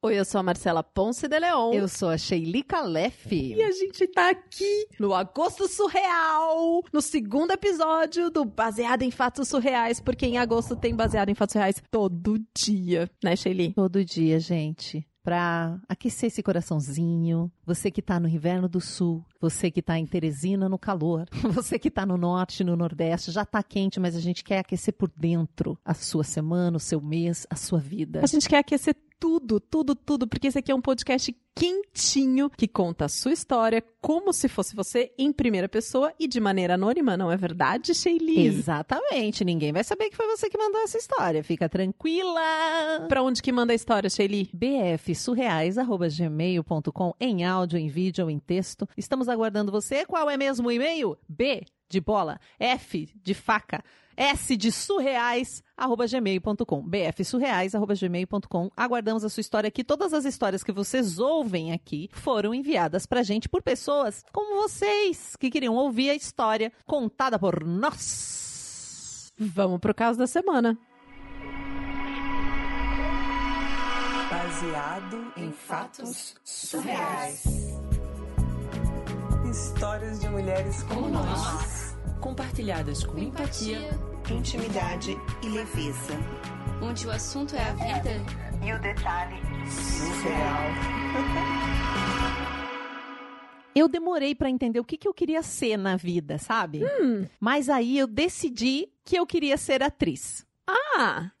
Oi, eu sou a Marcela Ponce de Leon. Eu sou a Sheili Calef. E a gente tá aqui no Agosto Surreal, no segundo episódio do Baseado em Fatos Surreais, porque em agosto tem Baseado em Fatos Surreais todo dia, né, Sheili? Todo dia, gente. Pra aquecer esse coraçãozinho. Você que tá no inverno do sul, você que tá em Teresina no calor, você que tá no norte, no nordeste, já tá quente, mas a gente quer aquecer por dentro a sua semana, o seu mês, a sua vida. A gente quer aquecer tudo, tudo, tudo, porque esse aqui é um podcast quentinho que conta a sua história como se fosse você em primeira pessoa e de maneira anônima, não é verdade, Sheili? Exatamente, ninguém vai saber que foi você que mandou essa história, fica tranquila. Pra onde que manda a história, Sheili? bfsurreais.gmail.com em áudio, em vídeo ou em texto. Estamos aguardando você. Qual é mesmo o e-mail? B de bola, F de faca, S de surreais, arroba gmail.com, bfsurreais, arroba gmail.com. Aguardamos a sua história aqui. Todas as histórias que vocês ouvem aqui foram enviadas pra gente por pessoas como vocês, que queriam ouvir a história contada por nós. Vamos pro caso da semana. Baseado em fatos surreais. Histórias de mulheres como nós, compartilhadas com empatia, intimidade e leveza. onde o assunto é a vida. E o detalhe surreal. Eu demorei pra entender o que, que eu queria ser na vida, sabe? Mas aí eu decidi que eu queria ser atriz. Ah,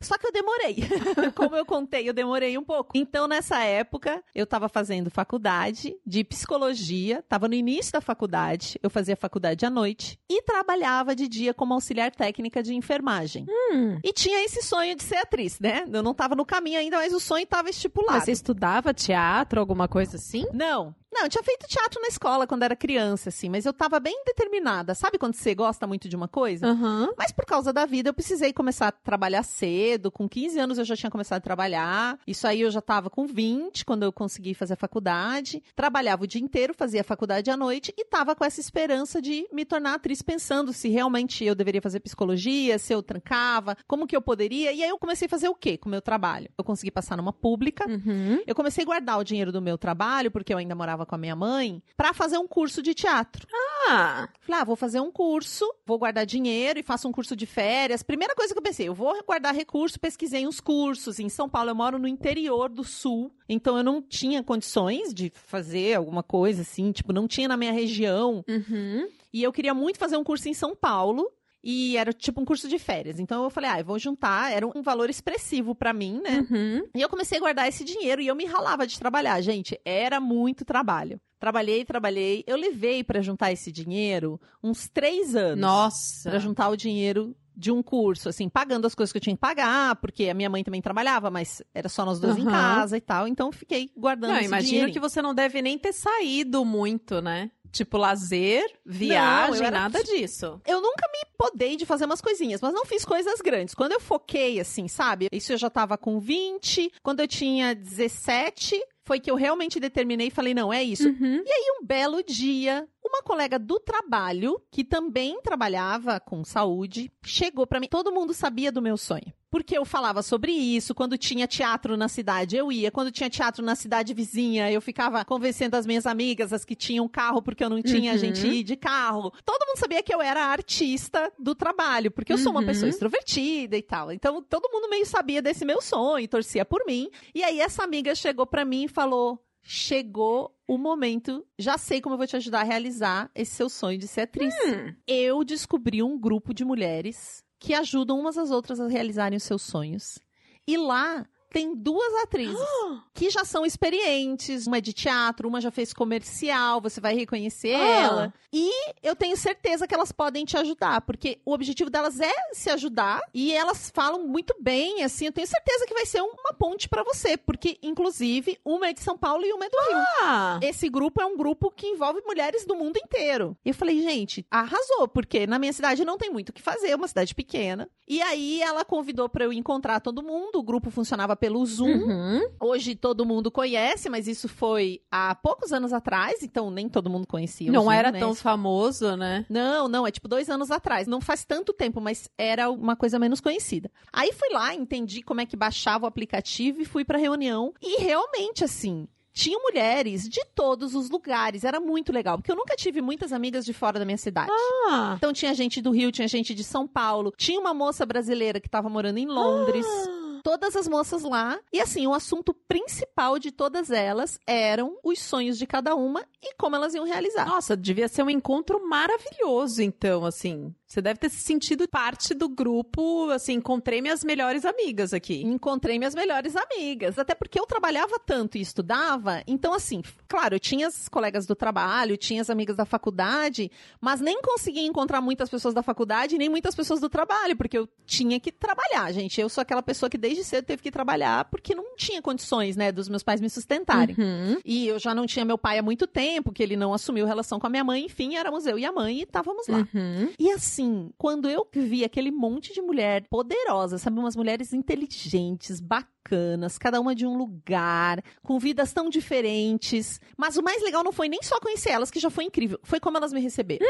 Só que eu demorei. Como eu contei, eu demorei um pouco. Então, nessa época, eu estava fazendo faculdade de psicologia, estava no início da faculdade, eu fazia faculdade à noite e trabalhava de dia como auxiliar técnica de enfermagem. hum. E tinha esse sonho de ser atriz, né? Eu não estava no caminho ainda, mas o sonho estava estipulado. Mas você estudava teatro, alguma coisa assim? Não. Não, eu tinha feito teatro na escola quando era criança, assim, mas eu tava bem determinada. Sabe quando você gosta muito de uma coisa? Aham. Mas por causa da vida, eu precisei começar a trabalhar cedo. Com 15 anos eu já tinha começado a trabalhar. Isso aí eu já tava com 20 quando eu consegui fazer a faculdade. Trabalhava o dia inteiro, fazia a faculdade à noite e tava com essa esperança de me tornar atriz, pensando se realmente eu deveria fazer psicologia, se eu trancava, como que eu poderia. E aí eu comecei a fazer o quê com o meu trabalho? Eu consegui passar numa pública. Uhum. Eu comecei a guardar o dinheiro do meu trabalho, porque eu ainda morava com a minha mãe, pra fazer um curso de teatro. Ah, Falei, ah, vou fazer um curso, vou guardar dinheiro e faço um curso de férias. Primeira coisa que eu pensei, eu vou guardar recurso, pesquisei uns cursos. Em São Paulo, eu moro no interior do sul, então eu não tinha condições de fazer alguma coisa assim, tipo, não tinha na minha região. uhum. E eu queria muito fazer um curso em São Paulo. E era tipo um curso de férias. Então eu falei, ah, eu vou juntar. Era um valor expressivo pra mim, né? Uhum. E eu comecei a guardar esse dinheiro e eu me ralava de trabalhar. Gente, era muito trabalho. Trabalhei, trabalhei. Eu levei pra juntar esse dinheiro uns três anos. Nossa. Pra juntar o dinheiro de um curso, assim, pagando as coisas que eu tinha que pagar, porque a minha mãe também trabalhava, mas era só nós dois em Aham. casa e tal. Então eu fiquei guardando Não, esse imagino que você não deve nem ter saído muito, né? Tipo, lazer, viagem, eu era- nada disso. Eu nunca me podei de fazer umas coisinhas, mas não fiz coisas grandes. Quando eu foquei, assim, sabe? Isso eu já tava com 20. Quando eu tinha 17, foi que eu realmente determinei e falei, não, é isso. Uhum. E aí, um belo dia, uma colega do trabalho, que também trabalhava com saúde, chegou pra mim. Todo mundo sabia do meu sonho. Porque eu falava sobre isso, quando tinha teatro na cidade, eu ia. Quando tinha teatro na cidade vizinha, eu ficava convencendo as minhas amigas, as que tinham carro, porque eu não tinha Uhum. gente ir de carro. Todo mundo sabia que eu era a artista do trabalho, porque eu sou uma Uhum. pessoa extrovertida e tal. Então, todo mundo meio sabia desse meu sonho, torcia por mim. E aí, essa amiga chegou pra mim e falou: chegou o momento, já sei como eu vou te ajudar a realizar esse seu sonho de ser atriz. Hum. Eu descobri um grupo de mulheres que ajudam umas às outras a realizarem os seus sonhos. E lá tem duas atrizes que já são experientes. Uma é de teatro, uma já fez comercial, você vai reconhecer Ah. ela. E eu tenho certeza que elas podem te ajudar, porque o objetivo delas é se ajudar e elas falam muito bem, assim, eu tenho certeza que vai ser uma ponte pra você, porque inclusive uma é de São Paulo e uma é do Rio. Ah, Esse grupo é um grupo que envolve mulheres do mundo inteiro. E eu falei, gente, arrasou, porque na minha cidade não tem muito o que fazer, é uma cidade pequena. E aí ela convidou pra eu encontrar todo mundo, o grupo funcionava pelo Zoom. Uhum. Hoje todo mundo conhece, mas isso foi há poucos anos atrás, então nem todo mundo conhecia o Não Zoom, era né? tão famoso, né? Não, não, é tipo dois anos atrás. Não faz tanto tempo, mas era uma coisa menos conhecida. Aí fui lá, entendi como é que baixava o aplicativo e fui pra reunião. E realmente, assim. Tinham mulheres de todos os lugares, era muito legal, porque eu nunca tive muitas amigas de fora da minha cidade. Ah, Então tinha gente do Rio, tinha gente de São Paulo, tinha uma moça brasileira que estava morando em Londres. Todas as moças lá. E assim, o assunto principal de todas elas eram os sonhos de cada uma e como elas iam realizar. Nossa, devia ser um encontro maravilhoso, então, assim. Você deve ter se sentido parte do grupo, assim, encontrei minhas melhores amigas aqui. Encontrei minhas melhores amigas. Até porque eu trabalhava tanto e estudava. Então, assim, claro, eu tinha as colegas do trabalho, tinha as amigas da faculdade, mas nem conseguia encontrar muitas pessoas da faculdade, nem muitas pessoas do trabalho, porque eu tinha que trabalhar, gente. Eu sou aquela pessoa que desde cedo teve que trabalhar porque não tinha condições, né, dos meus pais me sustentarem. Uhum. E eu já não tinha meu pai há muito tempo, que ele não assumiu relação com a minha mãe, enfim, éramos eu e a mãe e estávamos lá. Uhum. E assim, quando eu vi aquele monte de mulher poderosa, sabe, umas mulheres inteligentes, bacanas, cada uma de um lugar, com vidas tão diferentes, mas o mais legal não foi nem só conhecer elas, que já foi incrível, foi como elas me receberam.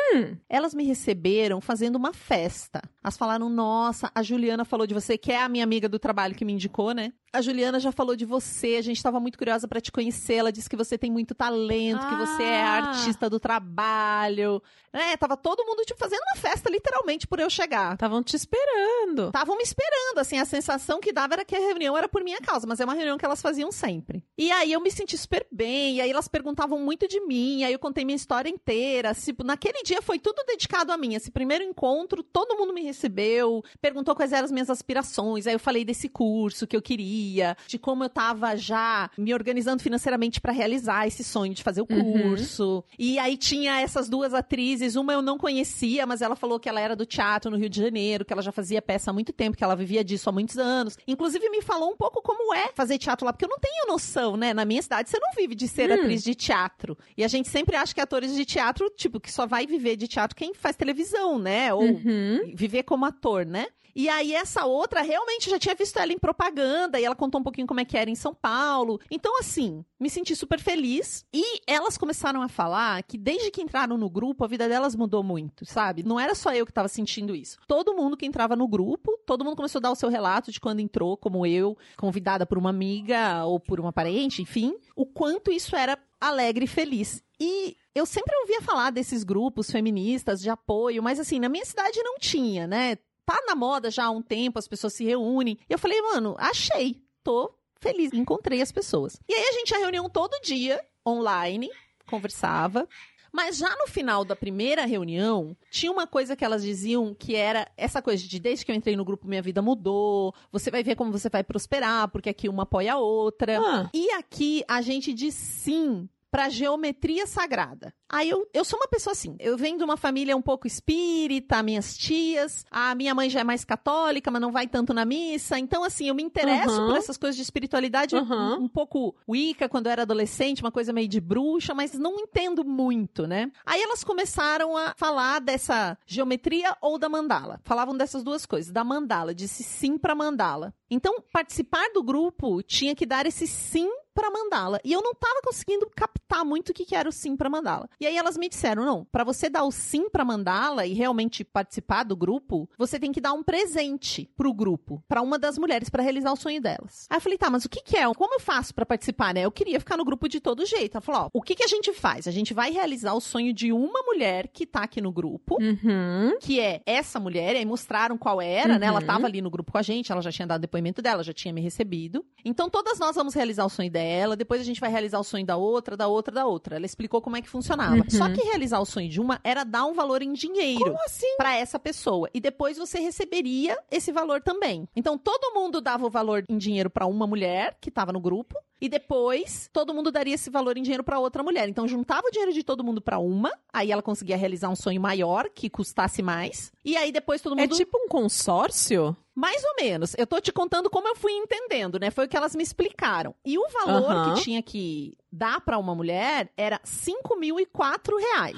Elas me receberam fazendo uma festa. Elas falaram: "Nossa, a Juliana falou de você, que é a minha amiga do trabalho que me indicou, né? A Juliana já falou de você, a gente estava muito curiosa para te conhecer. Ela disse que você tem muito talento, que você é Ah. artista do trabalho. Né? Tava todo mundo tipo fazendo uma festa literalmente por eu chegar. Estavam te esperando. Estavam me esperando, assim, a sensação que dava era que a reunião era por minha causa, mas é uma reunião que elas faziam sempre. E aí eu me senti super bem, e aí elas perguntavam muito de mim, aí eu contei minha história inteira. Tipo, naquele dia foi tudo dedicado a mim. Esse primeiro encontro, todo mundo me recebeu, perguntou quais eram as minhas aspirações, aí eu falei desse curso que eu queria, de como eu tava já me organizando financeiramente para realizar esse sonho de fazer o Uhum. curso. E aí tinha essas duas atrizes, uma eu não conhecia, mas ela falou que ela era do teatro no Rio de Janeiro, que ela já fazia peça há muito tempo, que ela vivia disso há muitos anos. Inclusive me falou um pouco como é fazer teatro lá, porque eu não tenho noção, né? Na minha cidade você não vive de ser Hum. atriz de teatro. E a gente sempre acha que atores de teatro, tipo, que só vai viver de teatro quem faz televisão, né? Ou Uhum. viver como ator, né? E aí essa outra realmente já tinha visto ela em propaganda e ela contou um pouquinho como é que era em São Paulo. Então assim, me senti super feliz e elas começaram a falar que desde que entraram no grupo a vida delas mudou muito, sabe? Não era só eu que tava sentindo isso. Todo mundo que entrava no grupo, todo mundo começou a dar o seu relato de quando entrou, como eu, convidada por uma amiga ou por uma parente, enfim, o quanto isso era alegre e feliz. E eu sempre ouvia falar desses grupos feministas de apoio, mas assim, na minha cidade não tinha, né? Tá na moda já há um tempo, as pessoas se reúnem. E eu falei, mano, achei, tô feliz, encontrei as pessoas. E aí a gente tinha reunião todo dia, online, conversava. Mas já no final da primeira reunião, tinha uma coisa que elas diziam que era essa coisa de desde que eu entrei no grupo minha vida mudou, você vai ver como você vai prosperar, porque aqui uma apoia a outra. Ah. E aqui a gente diz sim pra geometria sagrada. Aí eu, eu sou uma pessoa assim, eu venho de uma família um pouco espírita, minhas tias, a minha mãe já é mais católica, mas não vai tanto na missa, então assim, eu me interesso Uhum. por essas coisas de espiritualidade, Uhum. um, um pouco Wicca quando eu era adolescente, uma coisa meio de bruxa, mas não entendo muito, né? Aí elas começaram a falar dessa geometria ou da mandala. Falavam dessas duas coisas, da mandala, disse sim pra mandala. Então, participar do grupo tinha que dar esse sim pra mandala. E eu não tava conseguindo captar muito o que, que era o sim pra mandala. E aí elas me disseram: não, pra você dar o sim pra mandala e realmente participar do grupo, você tem que dar um presente pro grupo, pra uma das mulheres, pra realizar o sonho delas. Aí eu falei: tá, mas o que, que é? Como eu faço pra participar, né? Eu queria ficar no grupo de todo jeito. Ela falou: ó, o que, que a gente faz? A gente vai realizar o sonho de uma mulher que tá aqui no grupo Uhum. que é essa mulher, e aí mostraram qual era, né? Ela Uhum. tava ali no grupo com a gente, ela já tinha dado depoimento dela, já tinha me recebido. Então todas nós vamos realizar o sonho dela, depois a gente vai realizar o sonho da outra, da outra, da outra. Ela explicou como é que funcionava. Uhum. Só que realizar o sonho de uma era dar um valor em dinheiro Como assim? para essa pessoa e depois você receberia esse valor também. Então todo mundo dava o valor em dinheiro para uma mulher que estava no grupo e depois todo mundo daria esse valor em dinheiro para outra mulher. Então juntava o dinheiro de todo mundo para uma, aí ela conseguia realizar um sonho maior que custasse mais. E aí depois todo É mundo tipo um consórcio? Mais ou menos. Eu tô te contando como eu fui entendendo, né? Foi o que elas me explicaram. E o valor que tinha que dar para uma mulher era 5.004 reais.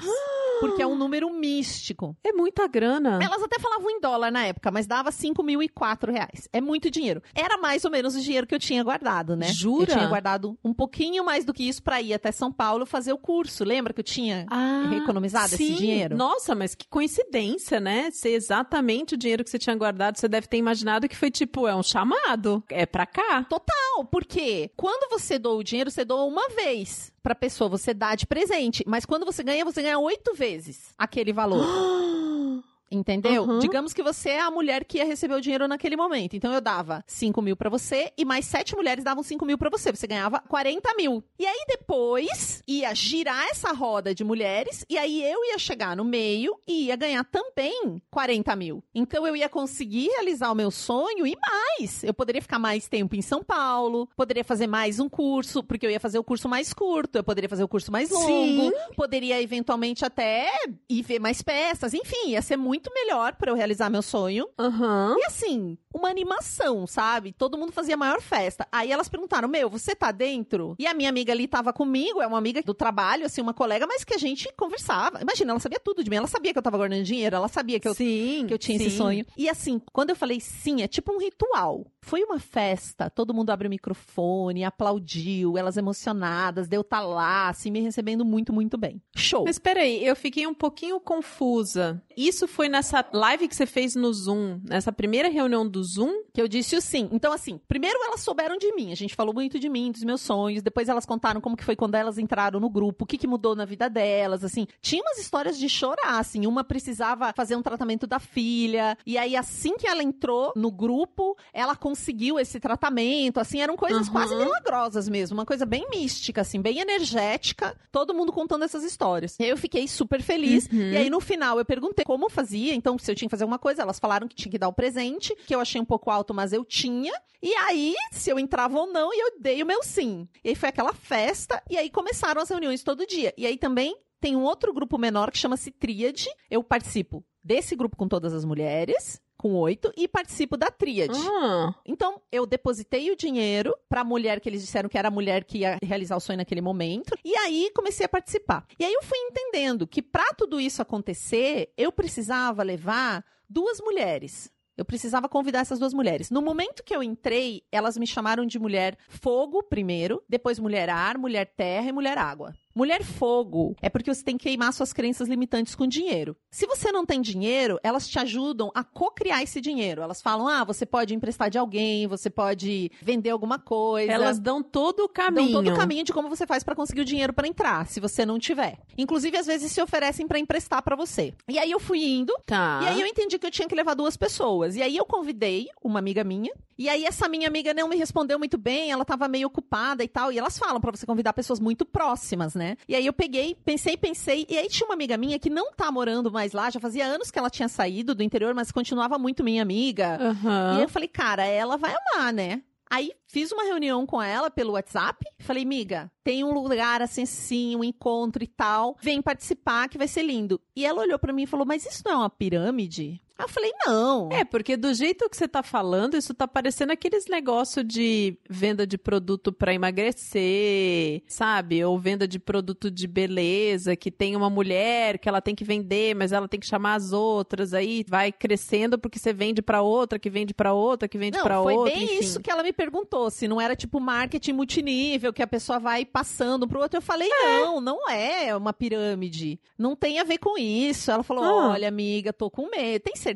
porque é um número místico. É muita grana. Elas até falavam em dólar na época, mas dava 5 mil e quatro reais. É muito dinheiro. Era mais ou menos o dinheiro que eu tinha guardado, né? Jura? Eu tinha guardado um pouquinho mais do que isso pra ir até São Paulo fazer o curso. Lembra que eu tinha Ah, economizado esse sim. dinheiro? Nossa, mas que coincidência, né? Ser exatamente o dinheiro que você tinha guardado, você deve ter imaginado que foi tipo, é um chamado. É pra cá. Não, porque quando você doa o dinheiro, você doa uma vez pra pessoa, você dá de presente. Mas quando você ganha, você ganha oito vezes aquele valor. Entendeu? Uhum. Digamos que você é a mulher que ia receber o dinheiro naquele momento. Então eu dava 5 mil pra você e mais sete mulheres davam 5 mil pra você. Você ganhava 40 mil. E aí depois ia girar essa roda de mulheres e aí eu ia chegar no meio e ia ganhar também 40 mil. Então eu ia conseguir realizar o meu sonho e mais. Eu poderia ficar mais tempo em São Paulo, poderia fazer mais um curso, porque eu ia fazer o curso mais curto, eu poderia fazer o curso mais longo, Sim. poderia eventualmente até ir ver mais peças, enfim, ia ser muito melhor pra eu realizar meu sonho. Aham. E assim, uma animação, sabe? Todo mundo fazia a maior festa. Aí elas perguntaram: Meu, você tá dentro? E a minha amiga ali tava comigo, é uma amiga do trabalho, assim, uma colega, mas que a gente conversava. Imagina, ela sabia tudo de mim. Ela sabia que eu tava guardando dinheiro, ela sabia que eu sim, que eu tinha esse sim. sonho. E assim, quando eu falei sim, é tipo um ritual. Foi uma festa, todo mundo abriu o microfone, aplaudiu, elas emocionadas, deu tá lá, assim, me recebendo muito, muito bem. Show. Mas peraí, eu fiquei um pouquinho confusa. Isso foi nessa live que você fez no Zoom, nessa primeira reunião do Zoom? Que eu disse o sim. Então, assim, primeiro elas souberam de mim. A gente falou muito de mim, dos meus sonhos. Depois elas contaram como que foi quando elas entraram no grupo, o que, que mudou na vida delas, assim. Tinha umas histórias de chorar, assim. Uma precisava fazer um tratamento da filha. E aí, assim que ela entrou no grupo, ela conseguiu esse tratamento, assim. Eram coisas Aham. quase milagrosas mesmo. Uma coisa bem mística, assim, bem energética. Todo mundo contando essas histórias. E aí eu fiquei super feliz. Uhum. E aí, no final, eu perguntei como fazia. Então, se eu tinha que fazer alguma coisa, elas falaram que tinha que dar o presente, que eu achei um pouco alto, mas eu tinha. E aí, se eu entrava ou não, eu dei o meu sim. E aí foi aquela festa, e aí começaram as reuniões todo dia. E aí também tem um outro grupo menor que chama-se Tríade. Eu participo desse grupo com todas as mulheres, com oito, e participo da Tríade. Ah, Então, eu depositei o dinheiro pra mulher que eles disseram que era a mulher que ia realizar o sonho naquele momento. E aí comecei a participar. E aí eu fui entendendo que pra tudo isso acontecer, eu precisava levar duas mulheres. Eu precisava convidar essas duas mulheres. No momento que eu entrei, elas me chamaram de mulher fogo primeiro, depois mulher ar, mulher terra e mulher água. Mulher fogo é porque você tem que queimar suas crenças limitantes com dinheiro. Se você não tem dinheiro, elas te ajudam a co-criar esse dinheiro. Elas falam: ah, você pode emprestar de alguém, você pode vender alguma coisa. elas dão todo o caminho. dão todo o caminho de como você faz pra conseguir o dinheiro pra entrar, se você não tiver. Inclusive, às vezes se oferecem pra emprestar pra você. E aí eu fui indo, Tá. e aí eu entendi que eu tinha que levar duas pessoas. E aí eu convidei uma amiga minha. E aí essa minha amiga não me respondeu muito bem, ela tava meio ocupada e tal. E elas falam pra você convidar pessoas muito próximas, né? E aí eu peguei, pensei, pensei. E aí tinha uma amiga minha que não tá morando mais lá, já fazia anos que ela tinha saído do interior, mas continuava muito minha amiga. Aham. E eu falei, cara, ela vai amar, né? Aí fiz uma reunião com ela pelo WhatsApp. Falei, miga, tem um lugar assim, assim, um encontro e tal. Vem participar que vai ser lindo. E ela olhou pra mim e falou, mas isso não é uma pirâmide? Aí eu falei, não. É, porque do jeito que você tá falando, isso tá parecendo aqueles negócio de venda de produto pra emagrecer, sabe? Ou venda de produto de beleza, que tem uma mulher que ela tem que vender, mas ela tem que chamar as outras, aí vai crescendo porque você vende pra outra, que vende pra outra, que vende Não, pra foi outra, bem enfim. isso que ela me perguntou, se não era tipo marketing multinível, que a pessoa vai passando pro outro. Eu falei, não, não é uma pirâmide. Não tem a ver com isso. Ela falou, Ah. olha, amiga, tô com medo. Tem certeza?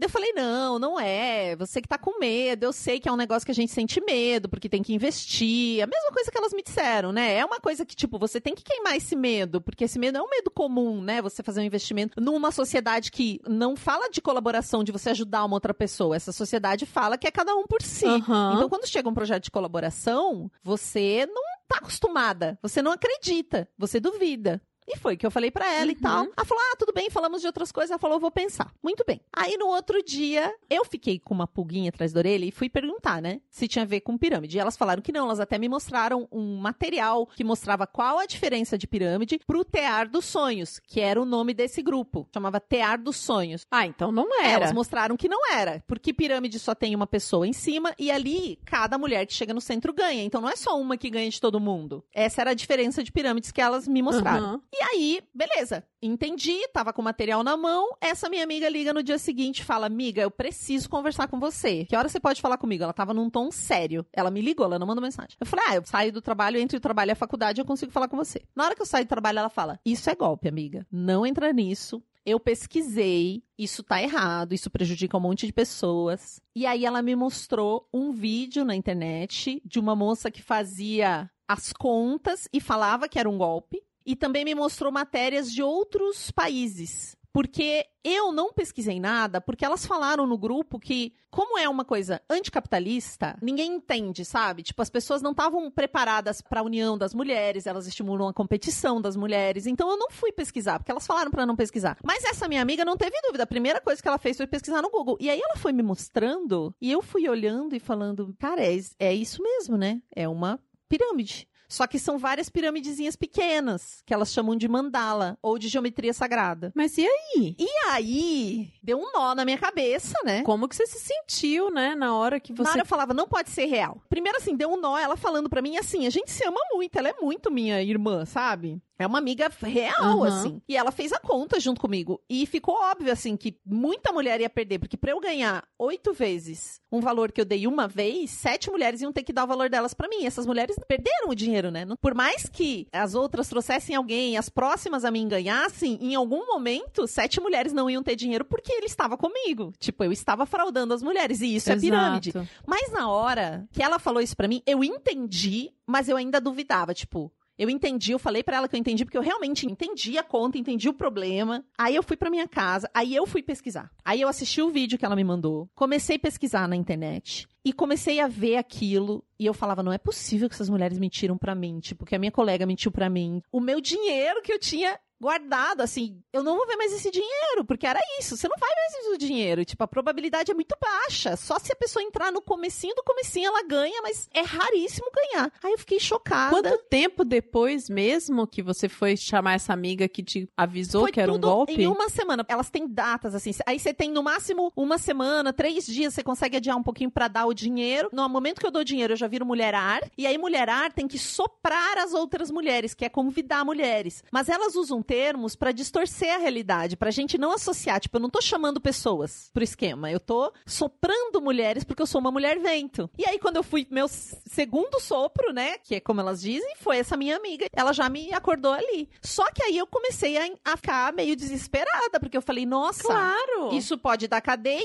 Eu falei, não, não é. Você que tá com medo. Eu sei que é um negócio que a gente sente medo, porque tem que investir. A mesma coisa que elas me disseram, né? É uma coisa que, tipo, você tem que queimar esse medo, porque esse medo é um medo comum, né? Você fazer um investimento numa sociedade que não fala de colaboração, de você ajudar uma outra pessoa. Essa sociedade fala que é cada um por si. Aham. Então, quando chega um projeto de colaboração, você não tá acostumada. Você não acredita. Você duvida. E foi que eu falei pra ela e Uhum. tal. Ela falou: Ah, tudo bem, falamos de outras coisas. Ela falou: Eu vou pensar. Muito bem. Aí no outro dia, eu fiquei com uma pulguinha atrás da orelha e fui perguntar, né? Se tinha a ver com pirâmide. E elas falaram que não. Elas até me mostraram um material que mostrava qual a diferença de pirâmide pro Tear dos Sonhos, que era o nome desse grupo. Chamava Tear dos Sonhos. Ah, então não era. Elas mostraram que não era, porque pirâmide só tem uma pessoa em cima e ali cada mulher que chega no centro ganha. Então não é só uma que ganha de todo mundo. Essa era a diferença de pirâmides que elas me mostraram. Aham. E aí, beleza. Entendi, tava com o material na mão. Essa minha amiga liga no dia seguinte e fala: Amiga, eu preciso conversar com você. Que hora você pode falar comigo? Ela tava num tom sério. Ela me ligou, ela não mandou mensagem. Eu falei: Ah, eu saio do trabalho, entre o trabalho e a faculdade, eu consigo falar com você. Na hora que eu saio do trabalho, ela fala: Isso é golpe, amiga. Não entra nisso. Eu pesquisei, isso tá errado, isso prejudica um monte de pessoas. E aí ela me mostrou um vídeo na internet de uma moça que fazia as contas e falava que era um golpe. E também me mostrou matérias de outros países. Porque eu não pesquisei nada, porque elas falaram no grupo que, como é uma coisa anticapitalista, ninguém entende, sabe? Tipo, as pessoas não estavam preparadas para a união das mulheres, elas estimulam a competição das mulheres. Então eu não fui pesquisar, porque elas falaram para não pesquisar. Mas essa minha amiga não teve dúvida. A primeira coisa que ela fez foi pesquisar no Google. E aí ela foi me mostrando, e eu fui olhando e falando, cara, é, é isso mesmo, né? É uma pirâmide. Só que são várias piramidezinhas pequenas, que elas chamam de mandala, ou de geometria sagrada. Mas e aí? E aí, deu um nó na minha cabeça, né? Como que você se sentiu, né? Na hora que Na você. hora eu falava, não pode ser real. Primeiro, assim, deu um nó, ela falando pra mim assim, a gente se ama muito, ela é muito minha irmã, sabe? É uma amiga real, Aham. assim. E ela fez a conta junto comigo. E ficou óbvio, assim, que muita mulher ia perder. Porque pra eu ganhar oito vezes um valor que eu dei uma vez, sete mulheres iam ter que dar o valor delas pra mim. Essas mulheres perderam o dinheiro, né? Por mais que as outras trouxessem alguém, as próximas a mim ganhassem, em algum momento, sete mulheres não iam ter dinheiro porque ele estava comigo. Tipo, eu estava fraudando as mulheres. E isso é pirâmide. Exato. Mas na hora que ela falou isso pra mim, eu entendi, mas eu ainda duvidava, tipo, eu entendi, eu falei pra ela que eu entendi porque eu realmente entendi a conta, entendi o problema. Aí eu fui pra minha casa, aí eu fui pesquisar. Aí eu assisti o vídeo que ela me mandou, comecei a pesquisar na internet e comecei a ver aquilo e eu falava, não é possível que essas mulheres mentiram pra mim, tipo, que a minha colega mentiu pra mim. O meu dinheiro que eu tinha guardado, assim, eu não vou ver mais esse dinheiro, porque era isso, você não vai mais ver o dinheiro, tipo, a probabilidade é muito baixa, só se a pessoa entrar no comecinho do comecinho ela ganha, mas é raríssimo ganhar. Aí eu fiquei chocada. Quanto tempo depois mesmo que você foi chamar essa amiga que te avisou Foi que era um golpe? em uma semana. Elas têm datas, assim. Aí você tem no máximo uma semana, três dias, você consegue adiar um pouquinho pra dar o dinheiro. No momento que eu dou dinheiro, eu já viro mulherar. E aí, mulherar tem que soprar as outras mulheres, que é convidar mulheres. Mas elas usam termos pra distorcer a realidade, pra gente não associar. Tipo, eu não tô chamando pessoas pro esquema. Eu tô soprando mulheres porque eu sou uma mulher vento. E aí, quando eu fui meu segundo sopro, né? Que é como elas dizem, foi essa minha amiga. Ela já me acordou ali. Só que aí eu comecei a, a ficar meio desesperada, porque eu falei, nossa, Claro! isso pode dar cadeia.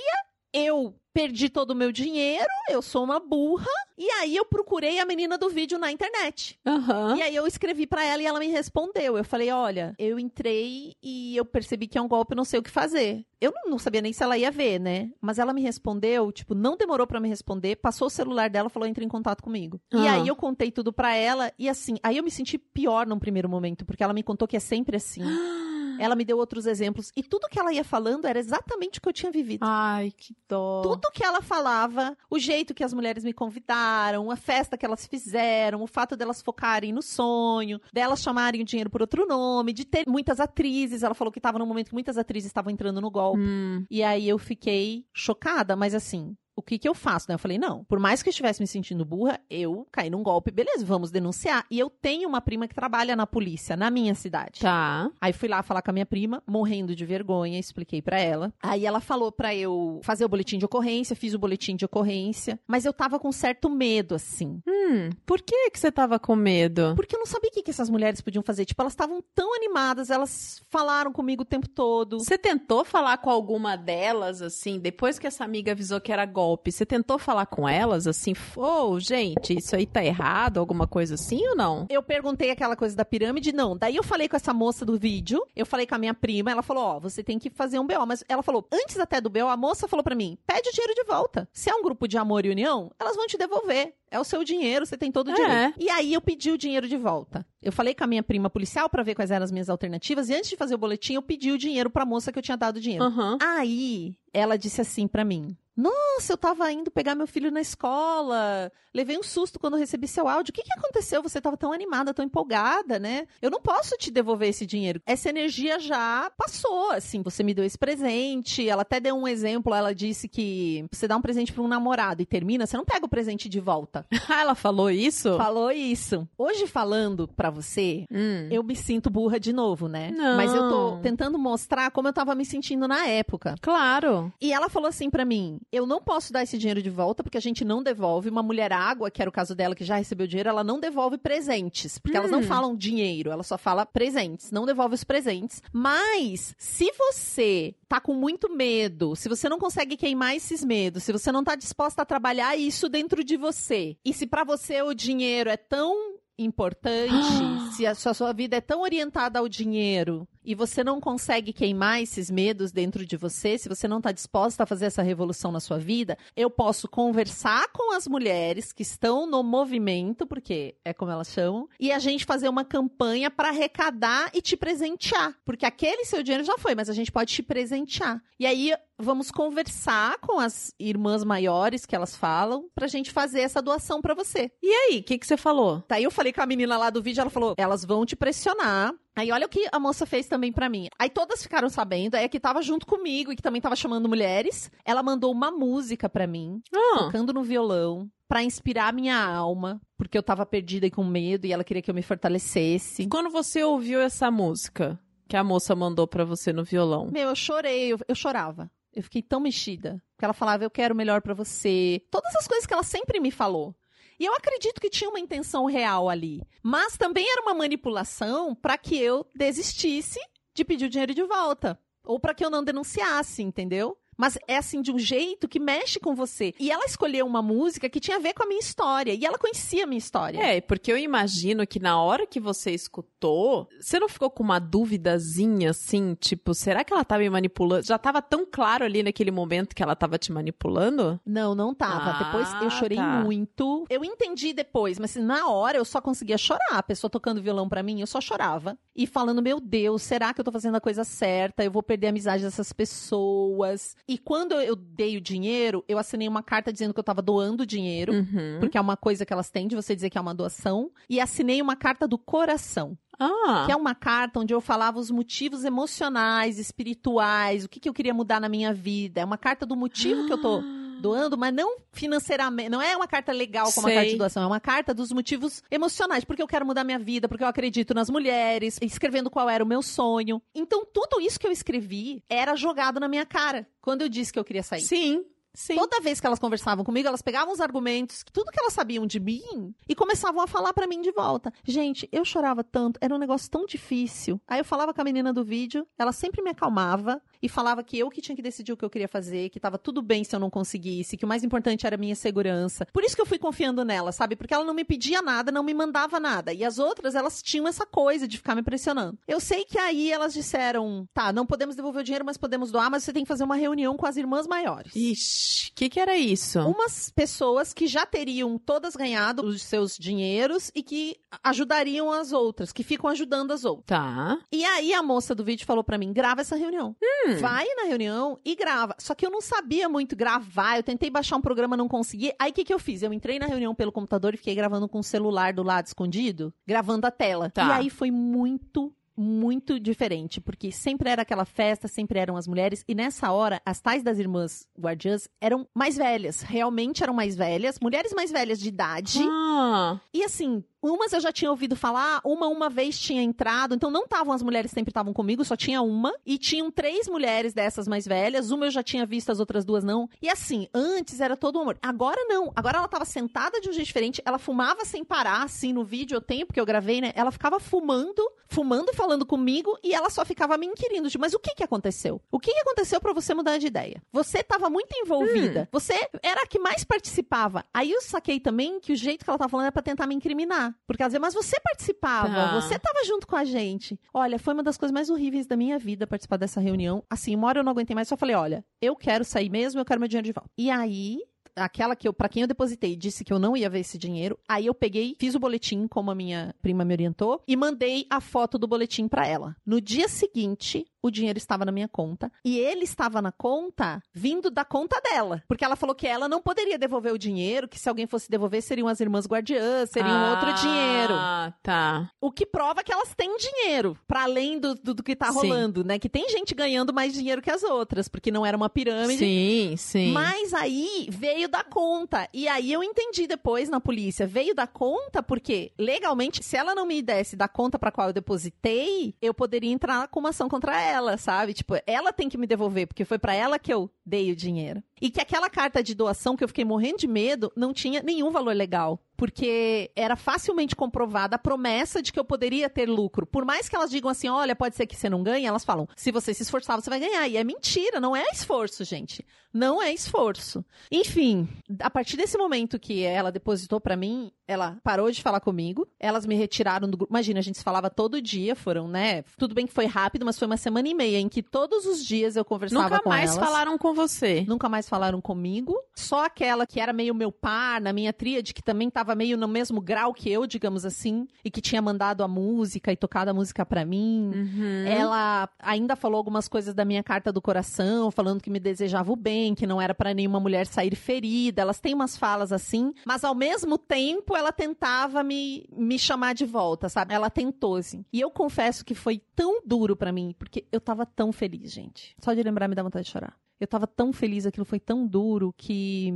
Eu perdi todo o meu dinheiro, eu sou uma burra. E aí eu procurei a menina do vídeo na internet. Aham. E aí eu escrevi pra ela e ela me respondeu. Eu falei: "Olha, eu entrei e eu percebi que é um golpe, não sei o que fazer". Eu não- não sabia nem se ela ia ver, né? Mas ela me respondeu, tipo, não demorou pra me responder, passou o celular dela, falou: "Entre em contato comigo". E Ah. aí eu contei tudo pra ela e assim, aí eu me senti pior num primeiro momento, porque ela me contou que é sempre assim. Ela me deu outros exemplos e tudo que ela ia falando era exatamente o que eu tinha vivido. Ai, que dó. Tudo que ela falava, o jeito que as mulheres me convidaram, a festa que elas fizeram, o fato delas focarem no sonho, delas chamarem o dinheiro por outro nome, de ter muitas atrizes. Ela falou que estava num momento que muitas atrizes estavam entrando no golpe. Hum. E aí eu fiquei chocada, mas assim. O que que eu faço, né? Eu falei, não, por mais que eu estivesse me sentindo burra, eu caí num golpe, beleza, vamos denunciar. E eu tenho uma prima que trabalha na polícia, na minha cidade. Tá. Aí fui lá falar com a minha prima, morrendo de vergonha, expliquei pra ela. Aí ela falou pra eu fazer o boletim de ocorrência, fiz o boletim de ocorrência, mas eu tava com certo medo assim, Hum, por que que você tava com medo? porque eu não sabia o que, que essas mulheres podiam fazer. Tipo, elas estavam tão animadas, elas falaram comigo o tempo todo. Você tentou falar com alguma delas, assim, depois que essa amiga avisou que era golpe? Você tentou falar com elas, assim, ô, gente, isso aí tá errado, alguma coisa assim ou não? Eu perguntei aquela coisa da pirâmide, não. Daí eu falei com essa moça do vídeo, eu falei com a minha prima, ela falou, ó, você tem que fazer um BO. Mas ela falou, antes até do BO, a moça falou pra mim, pede o dinheiro de volta. Se é um grupo de amor e união, elas vão te devolver. É o seu dinheiro, você tem todo o É. direito. E aí eu pedi o dinheiro de volta. Eu falei com a minha prima policial pra ver quais eram as minhas alternativas, e antes de fazer o boletim, eu pedi o dinheiro pra moça que eu tinha dado o dinheiro. Aham. Aí ela disse assim pra mim: Nossa, eu tava indo pegar meu filho na escola. Levei um susto quando recebi seu áudio. O que, que aconteceu? Você tava tão animada, tão empolgada, né? Eu não posso te devolver esse dinheiro. Essa energia já passou, assim. Você me deu esse presente. Ela até deu um exemplo. Ela disse que você dá um presente pra um namorado e termina, você não pega o presente de volta. Ah, ela falou isso? Falou isso. Hoje, falando pra você, Hum. eu me sinto burra de novo, né? Não. Mas eu tô tentando mostrar como eu tava me sentindo na época. Claro. E ela falou assim pra mim: eu não posso dar esse dinheiro de volta porque a gente não devolve. Uma mulher água, que era o caso dela, que já recebeu dinheiro, ela não devolve presentes. Porque elas não Hum. falam dinheiro, ela só fala presentes. Não devolve os presentes. Mas, se você tá com muito medo, se você não consegue queimar esses medos, se você não tá disposta a trabalhar isso dentro de você, e se pra você o dinheiro é tão importante, se a sua, sua vida é tão orientada ao dinheiro e você não consegue queimar esses medos dentro de você, se você não está disposta a fazer essa revolução na sua vida, eu posso conversar com as mulheres que estão no movimento, porque é como elas chamam, e a gente fazer uma campanha para arrecadar e te presentear. Porque aquele seu dinheiro já foi, mas a gente pode te presentear. E aí vamos conversar com as irmãs maiores que elas falam pra gente fazer essa doação pra você. E aí, o que, que você falou? Daí eu falei com a menina lá do vídeo, ela falou: elas vão te pressionar. Aí olha o que a moça fez também pra mim. Aí todas ficaram sabendo, aí a que tava junto comigo e que também tava chamando mulheres, ela mandou uma música pra mim, Ah, tocando no violão, pra inspirar a minha alma, porque eu tava perdida e com medo e ela queria que eu me fortalecesse. quando você ouviu essa música que a moça mandou pra você no violão? Meu, eu chorei, eu, eu chorava. Eu fiquei tão mexida. Porque ela falava, eu quero o melhor pra você. Todas as coisas que ela sempre me falou. E eu acredito que tinha uma intenção real ali. Mas também era uma manipulação pra que eu desistisse de pedir o dinheiro de volta. Ou pra que eu não denunciasse, entendeu? Mas é assim, de um jeito que mexe com você. E ela escolheu uma música que tinha a ver com a minha história. E ela conhecia a minha história. É, porque eu imagino que na hora que você escutou, você não ficou com uma duvidazinha assim, tipo, será que ela tá me manipulando? Já tava tão claro ali naquele momento que ela tava te manipulando? Não, não tava. Ah, depois eu chorei tá. muito. Eu entendi depois, mas assim, na hora eu só conseguia chorar. A pessoa tocando violão pra mim, eu só chorava. E falando, meu Deus, será que eu tô fazendo a coisa certa? Eu vou perder a amizade dessas pessoas. E quando eu dei o dinheiro, eu assinei uma carta dizendo que eu tava doando dinheiro. Uhum. Porque é uma coisa que elas têm de você dizer que é uma doação. E assinei uma carta do coração. Ah, Que é uma carta onde eu falava os motivos emocionais, espirituais, o que, que eu queria mudar na minha vida. É uma carta do motivo que eu tô doando, mas não financeiramente. Não é uma carta legal como Sei. a carta de doação, é uma carta dos motivos emocionais, porque eu quero mudar minha vida, porque eu acredito nas mulheres, escrevendo qual era o meu sonho. Então, tudo isso que eu escrevi era jogado na minha cara quando eu disse que eu queria sair. sim, sim. Toda vez que elas conversavam comigo, elas pegavam os argumentos, tudo que elas sabiam de mim, e começavam a falar pra mim de volta. Gente, eu chorava tanto, era um negócio tão difícil. Aí eu falava com a menina do vídeo, ela sempre me acalmava e falava que eu que tinha que decidir o que eu queria fazer, que tava tudo bem se eu não conseguisse, que o mais importante era a minha segurança. Por isso que eu fui confiando nela, sabe? Porque ela não me pedia nada, não me mandava nada. E as outras, elas tinham essa coisa de ficar me pressionando. Eu sei que aí elas disseram: tá, não podemos devolver o dinheiro, mas podemos doar, mas você tem que fazer uma reunião com as irmãs maiores Ixi, o que que era isso? umas pessoas que já teriam todas ganhado os seus dinheiros e que ajudariam as outras, que ficam ajudando as outras. Tá. E aí a moça do vídeo falou pra mim: grava essa reunião. Hum. Vai na reunião e grava. Só que eu não sabia muito gravar, eu tentei baixar um programa, não consegui. Aí o que, que eu fiz? Eu entrei na reunião pelo computador e fiquei gravando com o celular do lado escondido, gravando a tela. Tá. E aí foi muito muito diferente, porque sempre era aquela festa, sempre eram as mulheres, e nessa hora, as tais das irmãs guardiãs eram mais velhas, realmente eram mais velhas, mulheres mais velhas de idade, Ah, e assim, umas eu já tinha ouvido falar, uma uma vez tinha entrado, então não estavam as mulheres sempre estavam comigo, só tinha uma, e tinham três mulheres dessas mais velhas, uma eu já tinha visto, as outras duas não. E assim, antes era todo amor. Agora não. Agora ela tava sentada de um jeito diferente, ela fumava sem parar, assim, no vídeo, o tempo que eu gravei, né? Ela ficava fumando, fumando e falando comigo, e ela só ficava me inquirindo, tipo, mas o que que aconteceu? O que que aconteceu pra você mudar de ideia? Você tava muito envolvida, você era a que mais participava. Aí eu saquei também que o jeito que ela tava falando era pra tentar me incriminar. Porque ela dizia, mas você participava, Tá. você tava junto com a gente. Olha, foi uma das coisas mais horríveis da minha vida participar dessa reunião. Assim, uma hora eu não aguentei mais, só falei, olha, eu quero sair mesmo, eu quero meu dinheiro de volta. E aí, aquela que eu, para quem eu depositei, disse que eu não ia ver esse dinheiro. Aí eu peguei, fiz o boletim como a minha prima me orientou e mandei a foto do boletim pra ela. No dia seguinte, o dinheiro estava na minha conta e ele estava na conta vindo da conta dela. Porque ela falou que ela não poderia devolver o dinheiro, que se alguém fosse devolver seriam as irmãs guardiãs, seria um outro dinheiro. Ah, tá. O que prova que elas têm dinheiro, para além do, do, do, que tá Sim. rolando, né? Que tem gente ganhando mais dinheiro que as outras, porque não era uma pirâmide. Sim, sim. Mas aí veio da conta. E aí eu entendi depois na polícia. Veio da conta porque, legalmente, se ela não me desse da conta pra qual eu depositei, eu poderia entrar com uma ação contra ela, sabe? Tipo, ela tem que me devolver, porque foi pra ela que eu dei o dinheiro. E que aquela carta de doação que eu fiquei morrendo de medo não tinha nenhum valor legal. Porque era facilmente comprovada a promessa de que eu poderia ter lucro. Por mais que elas digam assim, olha, pode ser que você não ganhe, elas falam, se você se esforçar, você vai ganhar. E é mentira, não é esforço, gente. Não é esforço. Enfim, a partir desse momento que ela depositou pra mim, ela parou de falar comigo, elas me retiraram do grupo. Imagina, a gente se falava todo dia, foram, né? Tudo bem que foi rápido, mas foi uma semana e meia em que todos os dias eu conversava Nunca com mais elas. falaram com você. Nunca mais falaram comigo. Só aquela que era meio meu par, na minha tríade, que também tava meio no mesmo grau que eu, digamos assim, e que tinha mandado a música e tocado a música pra mim. Uhum. Ela ainda falou algumas coisas da minha carta do coração, falando que me desejava o bem, que não era pra nenhuma mulher sair ferida. Elas têm umas falas assim, mas ao mesmo tempo ela tentava me, me chamar de volta, sabe? Ela tentou, assim. E eu confesso que foi tão duro pra mim, porque eu tava tão feliz, gente. Só de lembrar me dá vontade de chorar. Eu tava tão feliz, aquilo foi tão duro que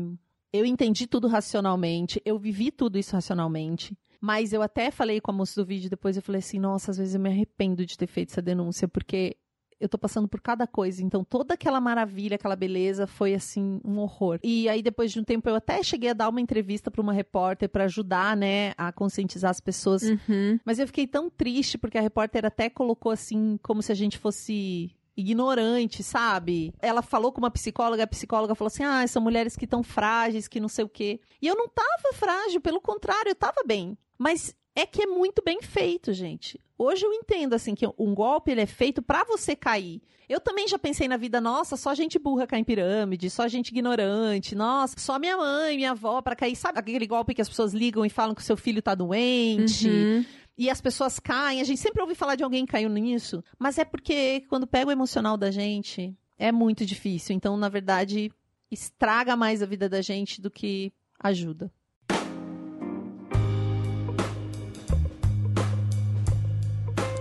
eu entendi tudo racionalmente, eu vivi tudo isso racionalmente. Mas eu até falei com a moça do vídeo depois, eu falei assim, nossa, às vezes eu me arrependo de ter feito essa denúncia, porque eu tô passando por cada coisa. Então, toda aquela maravilha, aquela beleza foi assim um horror. E aí depois de um tempo eu até cheguei a dar uma entrevista para uma repórter para ajudar, né, a conscientizar as pessoas. Uhum. Mas eu fiquei tão triste porque a repórter até colocou assim como se a gente fosse ignorante, sabe? Ela falou com uma psicóloga, a psicóloga falou assim: "Ah, são mulheres que estão frágeis, que não sei o quê". E eu não tava frágil, pelo contrário, eu tava bem. Mas é que é muito bem feito, gente. Hoje eu entendo assim que um golpe ele é feito pra você cair. Eu também já pensei na vida, nossa, só gente burra cai em pirâmide, só gente ignorante, nossa, só minha mãe, minha avó pra cair. Sabe aquele golpe que as pessoas ligam e falam que o seu filho tá doente? Uhum. E as pessoas caem. A gente sempre ouve falar de alguém que caiu nisso. Mas é porque quando pega o emocional da gente, é muito difícil. Então, na verdade, estraga mais a vida da gente do que ajuda.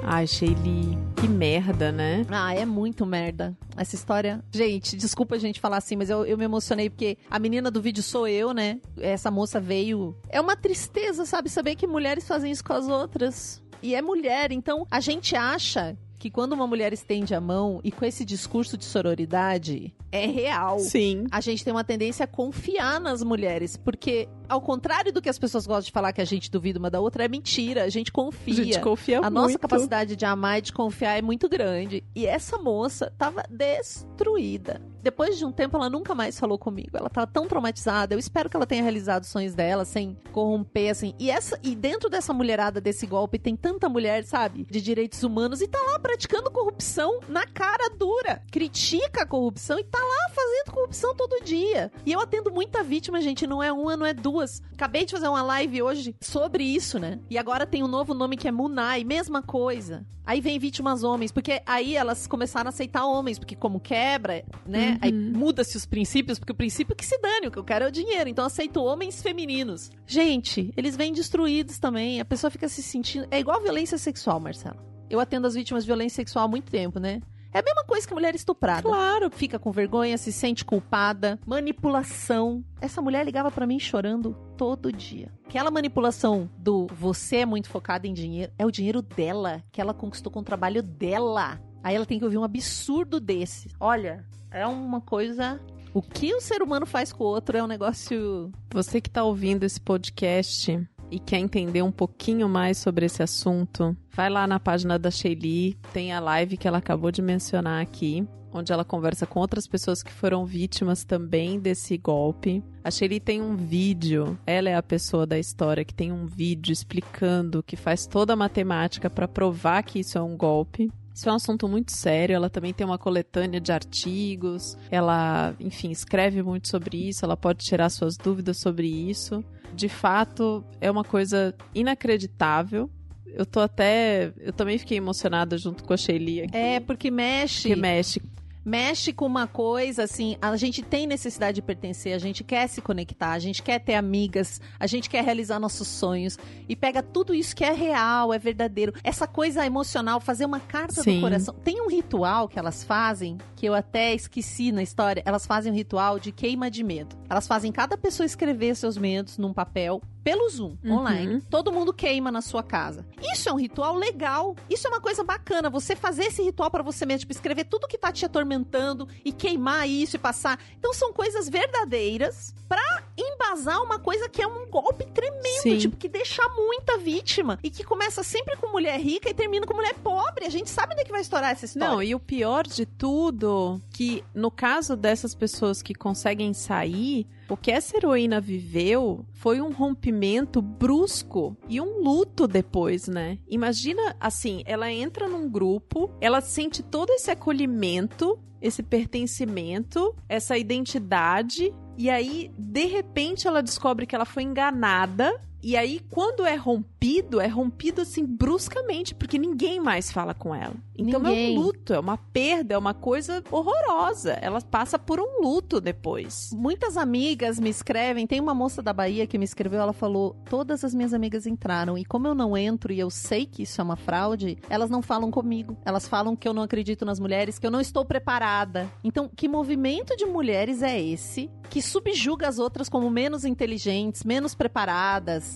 Ai, Shelly, que merda, né? Ah, é muito merda. Essa história. Gente, desculpa a gente falar assim, mas eu, eu me emocionei porque a menina do vídeo sou eu, né? Essa moça veio. É uma tristeza, sabe? Saber que mulheres fazem isso com as outras. E é mulher, então a gente acha que quando uma mulher estende a mão e com esse discurso de sororidade, é real. Sim. A gente tem uma tendência a confiar nas mulheres, porque ao contrário do que as pessoas gostam de falar que a gente duvida uma da outra, é mentira. A gente confia. A gente confia A muito. nossa capacidade de amar e de confiar é muito grande. E essa moça tava destruída. Depois de um tempo, ela nunca mais falou comigo. Ela tava tão traumatizada. Eu espero que ela tenha realizado os sonhos dela sem corromper, assim. E, essa, e dentro dessa mulherada desse golpe, tem tanta mulher, sabe? De direitos humanos e tá lá praticando corrupção na cara dura. Critica a corrupção e tá lá fazendo corrupção todo dia. E eu atendo muita vítima, gente. Não é uma, não é duas. Acabei de fazer uma live hoje sobre isso, né? E agora tem um novo nome que é Munai. Mesma coisa. Aí vem vítimas homens, porque aí elas começaram a aceitar homens, porque como quebra, né? Aí muda-se os princípios, porque o princípio é que se dane, o que eu quero é o dinheiro. Então aceito homens femininos. Gente, eles vêm destruídos também. A pessoa fica se sentindo. É igual violência sexual, Marcela. Eu atendo as vítimas de violência sexual há muito tempo, né? É a mesma coisa que mulher estuprada. Claro. Fica com vergonha, se sente culpada, manipulação. Essa mulher ligava pra mim chorando todo dia. Aquela manipulação do você é muito focada em dinheiro, é o dinheiro dela, que ela conquistou com o trabalho dela. Aí ela tem que ouvir um absurdo desse. Olha, é uma coisa. O que o ser humano faz com o outro é um negócio. Você que tá ouvindo esse podcast e quer entender um pouquinho mais sobre esse assunto, vai lá na página da Shelly, tem a live que ela acabou de mencionar aqui, onde ela conversa com outras pessoas que foram vítimas também desse golpe. A Shelly tem um vídeo, ela é a pessoa da história que tem um vídeo explicando que faz toda a matemática para provar que isso é um golpe. Isso é um assunto muito sério. Ela também tem uma coletânea de artigos. Ela, enfim, escreve muito sobre isso. Ela pode tirar suas dúvidas sobre isso. De fato, é uma coisa inacreditável. Eu tô até. Eu também fiquei emocionada junto com a Shelly aqui. É, porque mexe. Que mexe. Mexe com uma coisa assim, a gente tem necessidade de pertencer, a gente quer se conectar, a gente quer ter amigas, a gente quer realizar nossos sonhos e pega tudo isso que é real, é verdadeiro. Essa coisa emocional, fazer uma carta Sim. do coração. Tem um ritual que elas fazem, que eu até esqueci na história, elas fazem um ritual de queima de medo. Elas fazem cada pessoa escrever seus medos num papel pelo Zoom, Uhum. online. Todo mundo queima na sua casa. Isso é um ritual legal. Isso é uma coisa bacana. Você fazer esse ritual pra você mesmo, tipo, escrever tudo que tá te atormentando e queimar isso e passar. Então são coisas verdadeiras pra embasar uma coisa que é um golpe tremendo, Sim. tipo, que deixa muita vítima e que começa sempre com mulher rica e termina com mulher pobre. A gente sabe onde é que vai estourar essa história. Não, e o pior de tudo, que no caso dessas pessoas que conseguem sair, o que essa heroína viveu foi um rompimento brusco e um luto depois, né? Imagina, assim, ela entra num grupo, ela sente todo esse acolhimento, esse pertencimento, essa identidade, e aí, de repente, ela descobre que ela foi enganada. E aí, quando é rompido, é rompido assim bruscamente, porque ninguém mais fala com ela. Então é Ninguém. um luto, é uma perda, é uma coisa horrorosa. Ela passa por um luto depois. Muitas amigas me escrevem. Tem uma moça da Bahia que me escreveu. Ela falou: Todas as minhas amigas entraram. E como eu não entro e eu sei que isso é uma fraude, elas não falam comigo. Elas falam que eu não acredito nas mulheres, que eu não estou preparada. Então, que movimento de mulheres é esse que subjuga as outras como menos inteligentes, menos preparadas,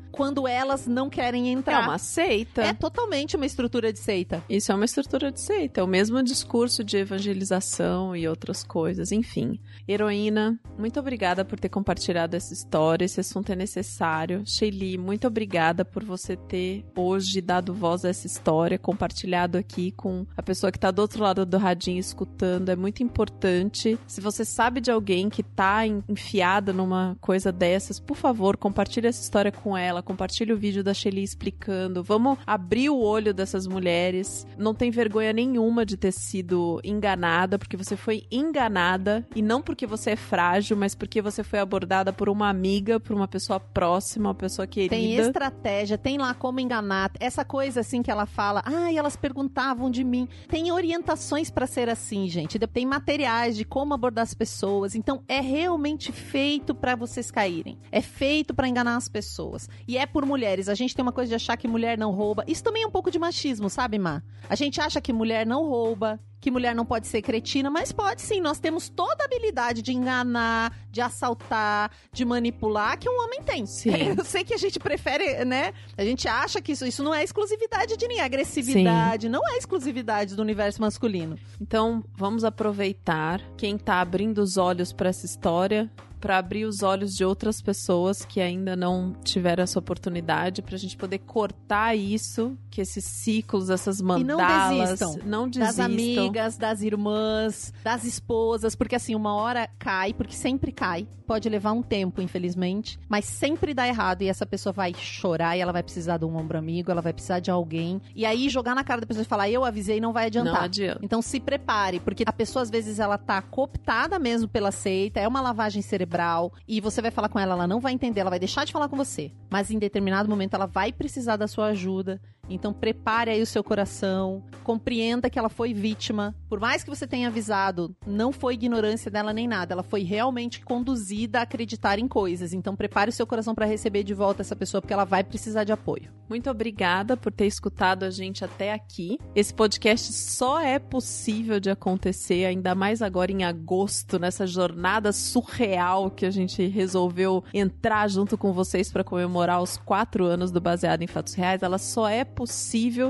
quando elas não querem É entrar? uma seita. É totalmente uma estrutura de seita. Isso é uma estrutura de seita, é o mesmo discurso de evangelização e outras coisas, enfim. Heroína, muito obrigada por ter compartilhado essa história, esse assunto é necessário. Shelly, muito obrigada por você ter hoje dado voz a essa história, compartilhado aqui com a pessoa que tá do outro lado do radinho escutando, é muito importante. Se você sabe de alguém que tá en- enfiada numa coisa dessas, por favor, compartilhe essa história com ela, compartilhe o vídeo da Shelly explicando. Vamos abrir o olho dessas mulheres. Não tem vergonha nenhuma de ter sido enganada, porque você foi enganada e não porque você é frágil, mas porque você foi abordada por uma amiga, por uma pessoa próxima, uma pessoa querida. Tem estratégia, tem lá como enganar. Essa coisa assim que ela fala, ai, elas perguntavam de mim. Tem orientações pra ser assim, gente. Tem materiais de como abordar as pessoas. Então é realmente feito pra vocês caírem. É feito pra enganar as pessoas. E é por mulheres. A gente tem uma coisa de achar que mulher não rouba. Isso também é um pouco de machismo, sabe, Má? A gente acha que mulher não rouba, que mulher não pode ser cretina, mas pode sim. Nós temos toda a habilidade de enganar, de assaltar, de manipular que um homem tem. Sim. Eu sei que a gente prefere, né? A gente acha que isso, isso não é exclusividade de ninguém. Agressividade não é exclusividade do universo masculino. Então, vamos aproveitar quem tá abrindo os olhos para essa história, para abrir os olhos de outras pessoas que ainda não tiveram essa oportunidade, pra gente poder cortar isso, que esses ciclos, essas não mandalas, desistam. não Das desistam. Amigas, das irmãs, das esposas, porque assim, uma hora cai, porque sempre cai. Pode levar um tempo, infelizmente, mas sempre dá errado e essa pessoa vai chorar e ela vai precisar de um ombro amigo, ela vai precisar de alguém. E aí jogar na cara da pessoa e falar, eu avisei, não vai adiantar. Não adianta. Então se prepare, porque a pessoa às vezes ela tá cooptada mesmo pela seita, é uma lavagem cerebral e você vai falar com ela, ela não vai entender, ela vai deixar de falar com você. Mas em determinado momento ela vai precisar da sua ajuda. Então prepare aí o seu coração, compreenda que ela foi vítima. Por mais que você tenha avisado, não foi ignorância dela nem nada, ela foi realmente conduzida a acreditar em coisas. Então prepare o seu coração para receber de volta essa pessoa porque ela vai precisar de apoio. Muito obrigada por ter escutado a gente até aqui. Esse podcast só é possível de acontecer, ainda mais agora em agosto, nessa jornada surreal que a gente resolveu entrar junto com vocês para comemorar os quatro anos do Baseado em Fatos Reais. Ela só é possível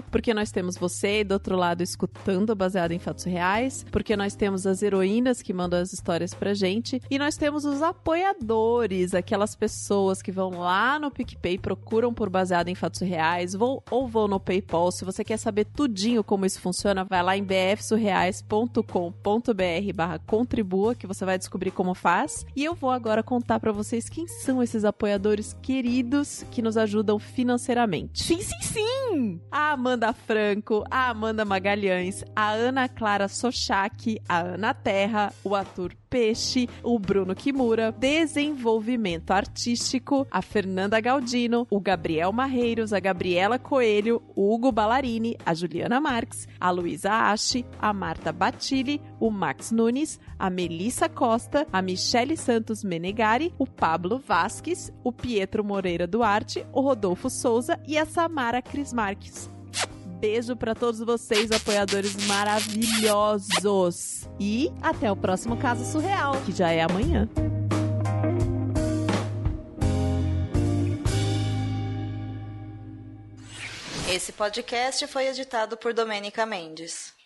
porque nós temos você do outro lado escutando Baseado em Fatos Reais, porque nós temos as heroínas que mandam as histórias pra gente e nós temos os apoiadores, aquelas pessoas que vão lá no PicPay, procuram por Baseado em Fatos Reais, vão, ou vão no PayPal. Se você quer saber tudinho como isso funciona, vai lá em bfsurreais.com.br barra contribua, que você vai descobrir como faz. E eu vou agora contar pra vocês quem são esses apoiadores queridos que nos ajudam financeiramente. Sim, sim, sim! A Amanda Franco, a Amanda Magalhães, a Ana Clara Sochak, a Ana Terra, o Arthur Peixe, o Bruno Kimura, desenvolvimento artístico, a Fernanda Galdino, o Gabriel Marreiros, a Gabriela Coelho, o Hugo Ballarini, a Juliana Marques, a Luísa Ache, a Marta Batilli, o Max Nunes, a Melissa Costa, a Michele Santos Menegari, o Pablo Vasques, o Pietro Moreira Duarte, o Rodolfo Souza e a Samara Cris Marques beijo para todos vocês, apoiadores maravilhosos. E Até o próximo caso surreal. que já é amanhã. Esse podcast foi editado por Domênica Mendes.